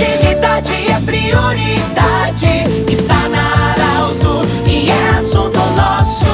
Agilidade é prioridade. Está na Arauto e é assunto nosso.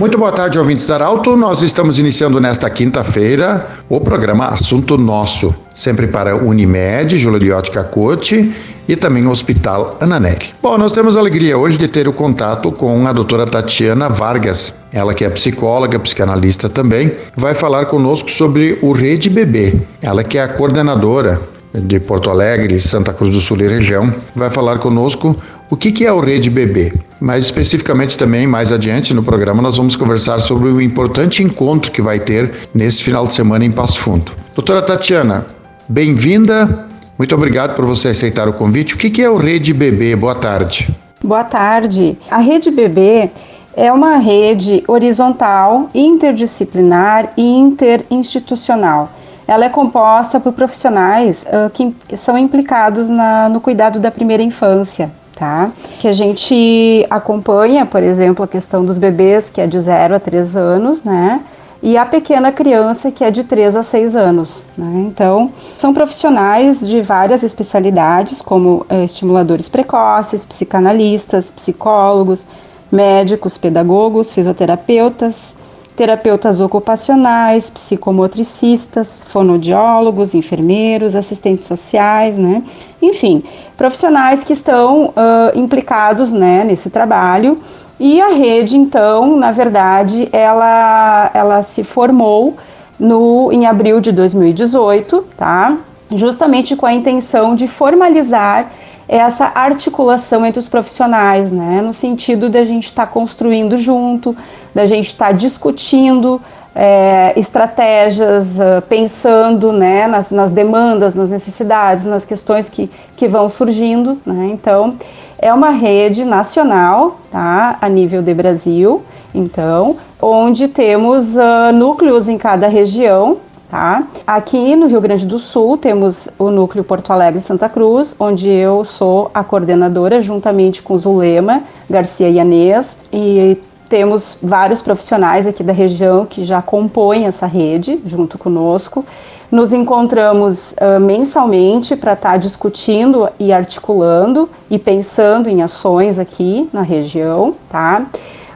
Muito boa tarde, ouvintes da Arauto. Nós estamos iniciando nesta quinta-feira o programa Assunto Nosso, sempre para Unimed, Júlia Liotti Cacote e também o Hospital Ananelli. Bom, nós temos a alegria hoje de ter o contato com a doutora Tatiana Vargas, ela que é psicóloga, psicanalista também, vai falar conosco sobre o Rede Bebê. Ela que é a coordenadora de Porto Alegre, Santa Cruz do Sul e região, vai falar conosco o que, é o Rede Bebê. Mais especificamente também, mais adiante no programa, nós vamos conversar sobre o importante encontro que vai ter nesse final de semana em Passo Fundo. Doutora Tatiana, bem-vinda muito obrigado por você aceitar o convite. O que é o Rede Bebê? Boa tarde. Boa tarde. A Rede Bebê é uma rede horizontal, interdisciplinar e interinstitucional. Ela é composta por profissionais uh, que são implicados na, no cuidado da primeira infância, tá? Que a gente acompanha, por exemplo, a questão dos bebês, que é de 0 a 3 anos, né? E a pequena criança que é de 3 a 6 anos. Né? Então, são profissionais de várias especialidades, como é, estimuladores precoces, psicanalistas, psicólogos, médicos, pedagogos, fisioterapeutas, terapeutas ocupacionais, psicomotricistas, fonodiólogos, enfermeiros, assistentes sociais, né? Enfim, profissionais que estão uh, implicados né, nesse trabalho e a rede, então, na verdade, ela, ela se formou no, em abril de 2018, tá? Justamente com a intenção de formalizar essa articulação entre os profissionais, né? No sentido da gente estar tá construindo junto, da gente estar tá discutindo é, estratégias, uh, pensando né, nas, nas, demandas, nas necessidades, nas questões que, que vão surgindo. Né? Então, é uma rede nacional, tá, a nível de Brasil, então, onde temos uh, núcleos em cada região, tá? Aqui no Rio Grande do Sul temos o núcleo Porto Alegre Santa Cruz, onde eu sou a coordenadora juntamente com Zulema Garcia Yanês e temos vários profissionais aqui da região que já compõem essa rede junto conosco. Nos encontramos uh, mensalmente para estar tá discutindo e articulando e pensando em ações aqui na região, tá?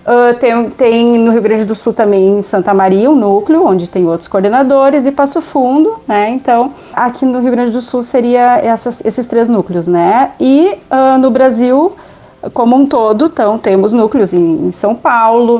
Uh, tem, tem, no Rio Grande do Sul também em Santa Maria um núcleo, onde tem outros coordenadores, e Passo Fundo, né? Então, aqui no Rio Grande do Sul seria essas, esses três núcleos, né? E uh, no Brasil, como um todo, então, temos núcleos em, em São Paulo,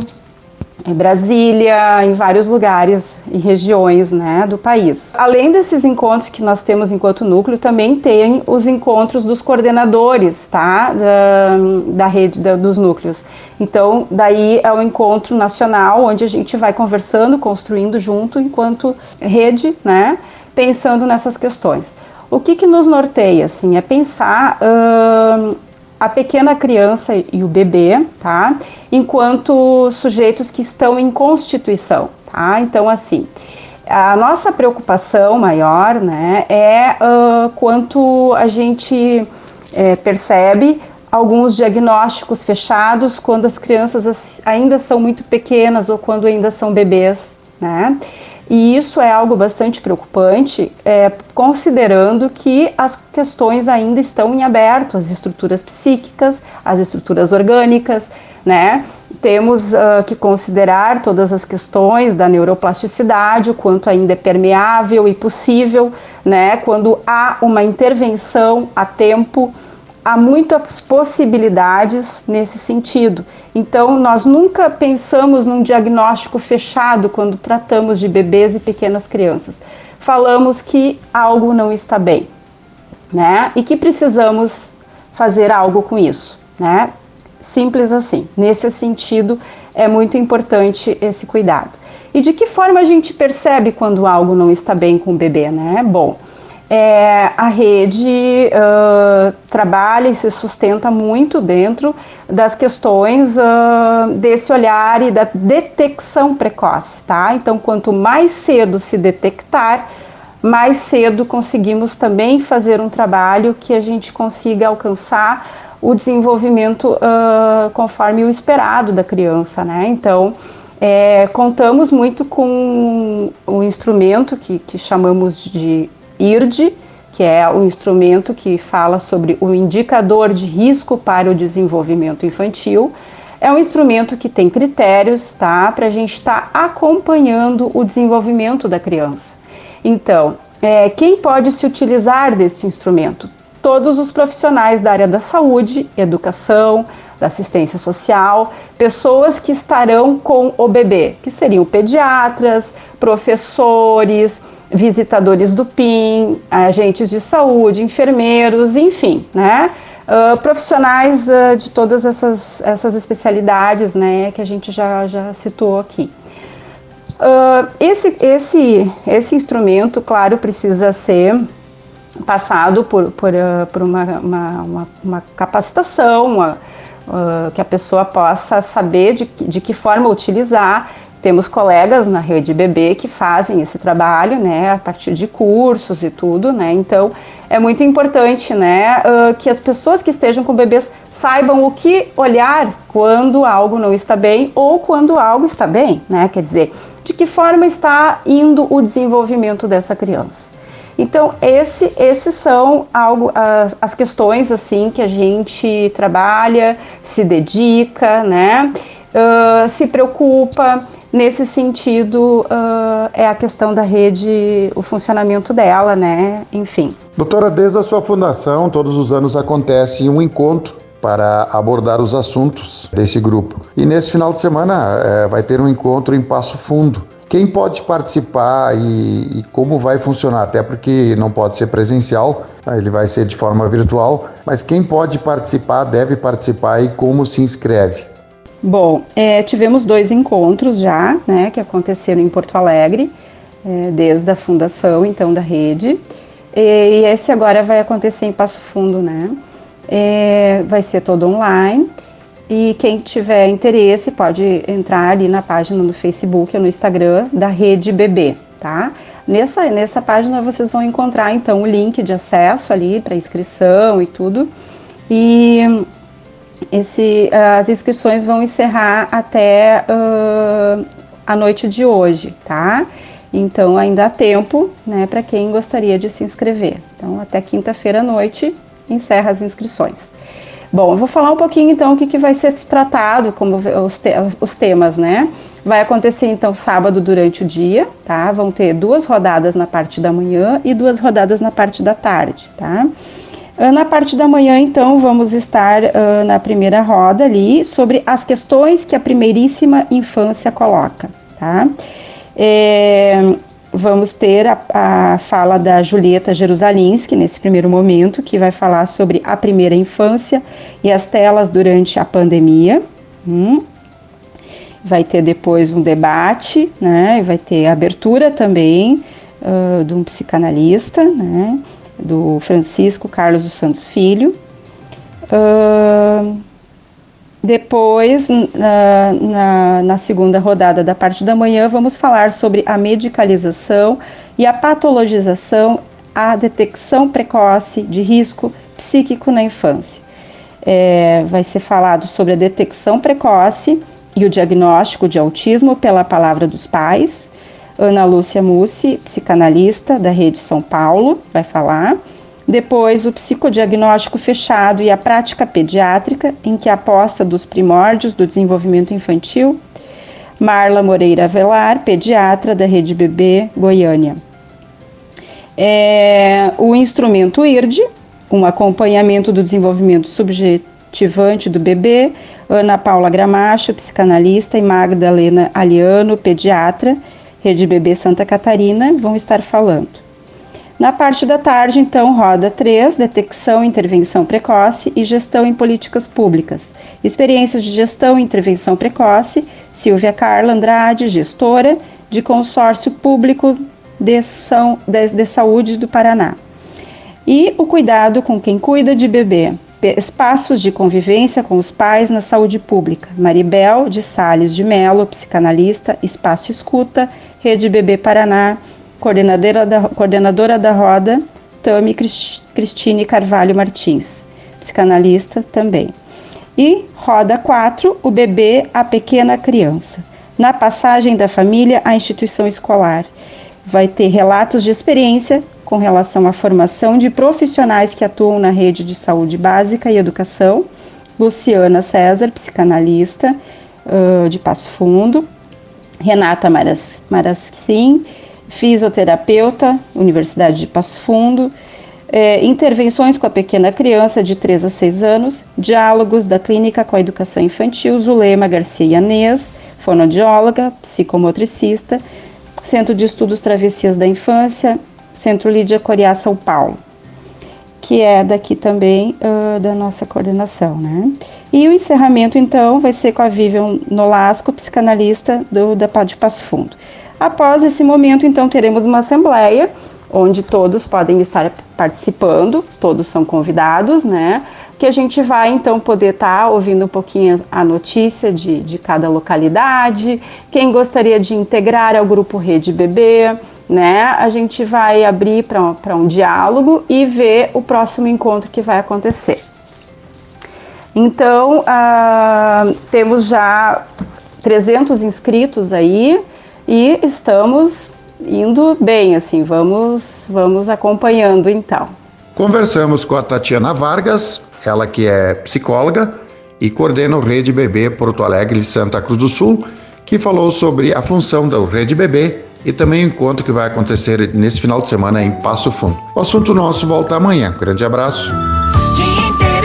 em Brasília, em vários lugares e regiões né, do país. Além desses encontros que nós temos enquanto núcleo, também tem os encontros dos coordenadores tá, da, da rede da, dos núcleos. Então, daí é o um encontro nacional, onde a gente vai conversando, construindo junto, enquanto rede, né, pensando nessas questões. O que, que nos norteia, assim, é pensar uh, a pequena criança e o bebê, tá? Enquanto sujeitos que estão em constituição, tá? Então, assim, a nossa preocupação maior, né, é uh, quanto a gente é, percebe alguns diagnósticos fechados quando as crianças ainda são muito pequenas ou quando ainda são bebês, né? E isso é algo bastante preocupante, é, considerando que as questões ainda estão em aberto, as estruturas psíquicas, as estruturas orgânicas, né? Temos uh, que considerar todas as questões da neuroplasticidade, o quanto ainda é permeável e possível, né? Quando há uma intervenção a tempo há muitas possibilidades nesse sentido. Então, nós nunca pensamos num diagnóstico fechado quando tratamos de bebês e pequenas crianças. Falamos que algo não está bem, né? E que precisamos fazer algo com isso, né? Simples assim. Nesse sentido, é muito importante esse cuidado. E de que forma a gente percebe quando algo não está bem com o bebê, né? Bom, é, a rede uh, trabalha e se sustenta muito dentro das questões uh, desse olhar e da detecção precoce, tá? Então, quanto mais cedo se detectar, mais cedo conseguimos também fazer um trabalho que a gente consiga alcançar o desenvolvimento uh, conforme o esperado da criança, né? Então, é, contamos muito com um instrumento que, que chamamos de IRD, que é o instrumento que fala sobre o indicador de risco para o desenvolvimento infantil. É um instrumento que tem critérios, tá? Para a gente estar tá acompanhando o desenvolvimento da criança. Então, é, quem pode se utilizar desse instrumento? Todos os profissionais da área da saúde, educação, da assistência social, pessoas que estarão com o bebê, que seriam pediatras, professores, visitadores do PIN, agentes de saúde, enfermeiros, enfim, né? Uh, profissionais uh, de todas essas, essas especialidades, né, que a gente já, já citou aqui. Uh, esse, esse, esse instrumento, claro, precisa ser passado por, por, por uma, uma, uma, uma capacitação, uma, que a pessoa possa saber de, de que forma utilizar, temos colegas na rede bebê que fazem esse trabalho, né, a partir de cursos e tudo, né, então é muito importante, né, uh, que as pessoas que estejam com bebês saibam o que olhar quando algo não está bem ou quando algo está bem, né, quer dizer, de que forma está indo o desenvolvimento dessa criança. Então, esse, esses são algo, as, as questões assim que a gente trabalha, se dedica, né? Uh, se preocupa nesse sentido uh, é a questão da rede, o funcionamento dela, né? Enfim. Doutora, desde a sua fundação, todos os anos acontece um encontro para abordar os assuntos desse grupo. E nesse final de semana é, vai ter um encontro em Passo Fundo. Quem pode participar e, e, como vai funcionar? Até porque não pode ser presencial, né? ele vai ser de forma virtual, mas quem pode participar deve participar e como se inscreve? Bom, é, tivemos dois encontros já, né, que aconteceram em Porto Alegre, é, desde a fundação, então, da rede. E, e, esse agora vai acontecer em Passo Fundo, né? É, vai ser todo online. E quem tiver interesse pode entrar ali na página no Facebook ou no Instagram da Rede Bebê, tá? Nessa, nessa página vocês vão encontrar então o link de acesso ali para inscrição e tudo. E esse, as inscrições vão encerrar até uh, a noite de hoje, tá? Então ainda há tempo, né, para quem gostaria de se inscrever. Então até quinta-feira à noite encerra as inscrições. Bom, eu vou falar um pouquinho então o que, que vai ser tratado, como os, te os temas, né? Vai acontecer então sábado durante o dia, tá? Vão ter duas rodadas na parte da manhã e duas rodadas na parte da tarde, tá? Ah, na parte da manhã, então, vamos estar uh, na primeira roda ali sobre as questões que a primeiríssima infância coloca, tá? É, vamos ter a, a, fala da Julieta Jerusalinski nesse primeiro momento, que vai falar sobre a primeira infância e as telas durante a pandemia. Hum. Vai ter depois um debate, né? Vai ter abertura também uh, de um psicanalista, né? Do Francisco Carlos dos Santos Filho. Uh, depois, na, na, na, segunda rodada da parte da manhã, vamos falar sobre a medicalização e a patologização, a detecção precoce de risco psíquico na infância. É, vai ser falado sobre a detecção precoce e o diagnóstico de autismo pela palavra dos pais, Ana Lúcia Mussi, psicanalista da Rede São Paulo, vai falar. Depois, o psicodiagnóstico fechado e a prática pediátrica, em que aposta dos primórdios do desenvolvimento infantil. Marla Moreira Avelar, pediatra da Rede Bebê Goiânia. É, o instrumento IRD, um acompanhamento do desenvolvimento subjetivante do bebê. Ana Paula Gramacho, psicanalista, e Magdalena Aliano, pediatra Rede Bebê Santa Catarina, vão estar falando. Na parte da tarde, então, roda 3, detecção e intervenção precoce e gestão em políticas públicas. Experiências de gestão e intervenção precoce, Silvia Carla Andrade, gestora de consórcio público de, São, de, de saúde do Paraná. E o cuidado com quem cuida de bebê, espaços de convivência com os pais na saúde pública. Maribel de Sales de Melo, psicanalista, Espaço Escuta, Rede Bebê Paraná, coordenadora da, coordenadora da roda, Tami Cristine Carvalho Martins, psicanalista também. E roda 4, o bebê, a pequena criança. Na passagem da família à instituição escolar. Vai ter relatos de experiência com relação à formação de profissionais que atuam na rede de saúde básica e educação. Luciana César, psicanalista uh, de Passo Fundo. Renata Maras, Marasquim, fisioterapeuta, Universidade de Passo Fundo. É, intervenções com a pequena criança de 3 a 6 anos, diálogos da clínica com a educação infantil, Zulema Garcia Yanês, fonoaudióloga, psicomotricista, Centro de Estudos Travessias da Infância, Centro Lídia Coriá, São Paulo, que é daqui também uh, da nossa coordenação, né? E o encerramento, então, vai ser com a Vivian Nolasco, psicanalista do, da de Passo Fundo. Após esse momento, então, teremos uma assembleia onde todos podem estar participando, todos são convidados, né? Que a gente vai então poder estar tá ouvindo um pouquinho a notícia de, de cada localidade, quem gostaria de integrar ao grupo Rede Bebê, né? A gente vai abrir para um diálogo e ver o próximo encontro que vai acontecer. Então, ah, temos já 300 inscritos aí e estamos indo bem, assim, vamos, vamos acompanhando então. Conversamos com a Tatiana Vargas, ela que é psicóloga e coordena o Rede Bebê Porto Alegre Santa Cruz do Sul, que falou sobre a função da Rede Bebê e também o encontro que vai acontecer nesse final de semana em Passo Fundo. O assunto nosso volta amanhã. Grande abraço.